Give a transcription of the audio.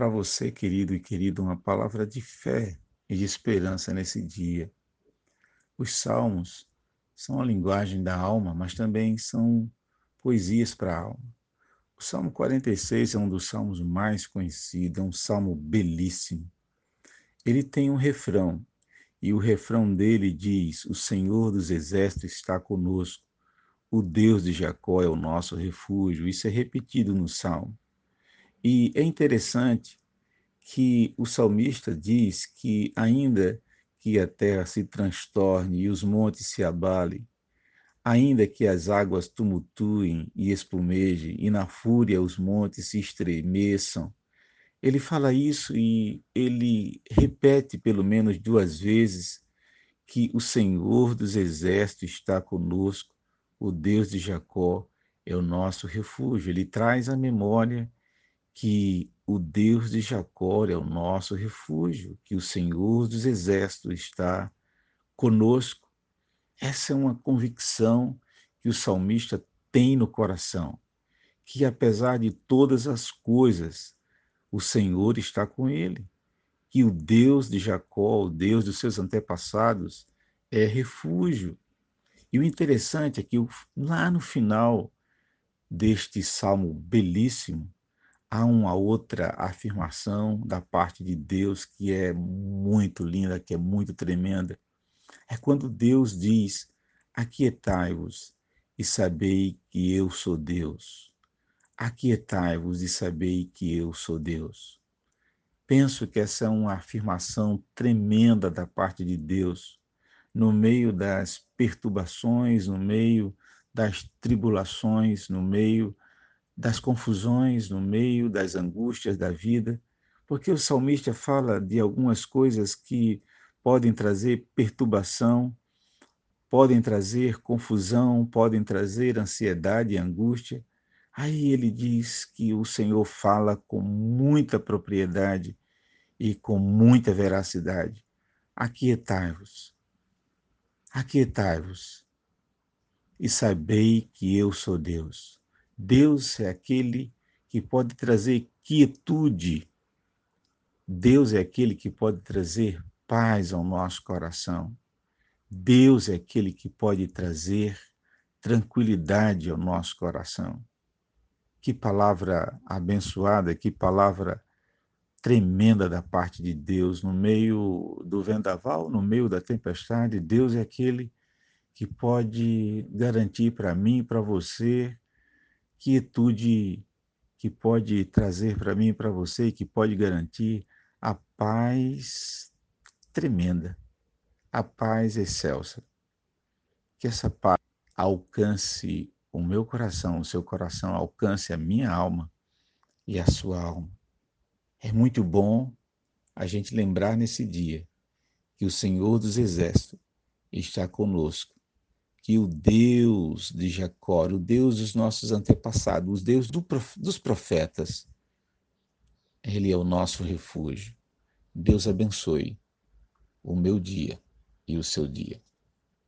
para você, querido e querida, uma palavra de fé e de esperança nesse dia. Os salmos são a linguagem da alma, mas também são poesias para a alma. O Salmo 46 é um dos salmos mais conhecidos, é um salmo belíssimo. Ele tem um refrão, e o refrão dele diz: O Senhor dos exércitos está conosco, o Deus de Jacó é o nosso refúgio. Isso é repetido no salmo. E é interessante que o salmista diz que, ainda que a terra se transtorne e os montes se abalem, ainda que as águas tumultuem e espumejem, e na fúria os montes se estremeçam, ele fala isso e ele repete pelo menos duas vezes que o Senhor dos exércitos está conosco, o Deus de Jacó é o nosso refúgio. Ele traz à memória que o Deus de Jacó é o nosso refúgio, que o Senhor dos exércitos está conosco. Essa é uma convicção que o salmista tem no coração, que apesar de todas as coisas, o Senhor está com ele, que o Deus de Jacó, o Deus dos seus antepassados, é refúgio. E o interessante é que lá no final deste salmo belíssimo, há uma outra afirmação da parte de Deus que é muito linda, que é muito tremenda. É quando Deus diz: Aquietai-vos e sabei que eu sou Deus. Aquietai-vos e sabei que eu sou Deus. Penso que essa é uma afirmação tremenda da parte de Deus, no meio das perturbações, no meio das tribulações, no meio das confusões, no meio das angústias da vida, porque o salmista fala de algumas coisas que podem trazer perturbação, podem trazer confusão, podem trazer ansiedade e angústia. Aí ele diz que o Senhor fala com muita propriedade e com muita veracidade. Aquietai-vos, aquietai-vos e sabei que eu sou Deus. Deus é aquele que pode trazer quietude. Deus é aquele que pode trazer paz ao nosso coração. Deus é aquele que pode trazer tranquilidade ao nosso coração. Que palavra abençoada, que palavra tremenda da parte de Deus no meio do vendaval, no meio da tempestade. Deus é aquele que pode garantir para mim e para você quietude que pode trazer para mim e para você que pode garantir a paz tremenda, a paz excelsa. Que essa paz alcance o meu coração, o seu coração alcance a minha alma e a sua alma. É muito bom a gente lembrar nesse dia que o Senhor dos Exércitos está conosco que o Deus de Jacó, o Deus dos nossos antepassados, o Deus do, dos profetas, ele é o nosso refúgio. Deus abençoe o meu dia e o seu dia.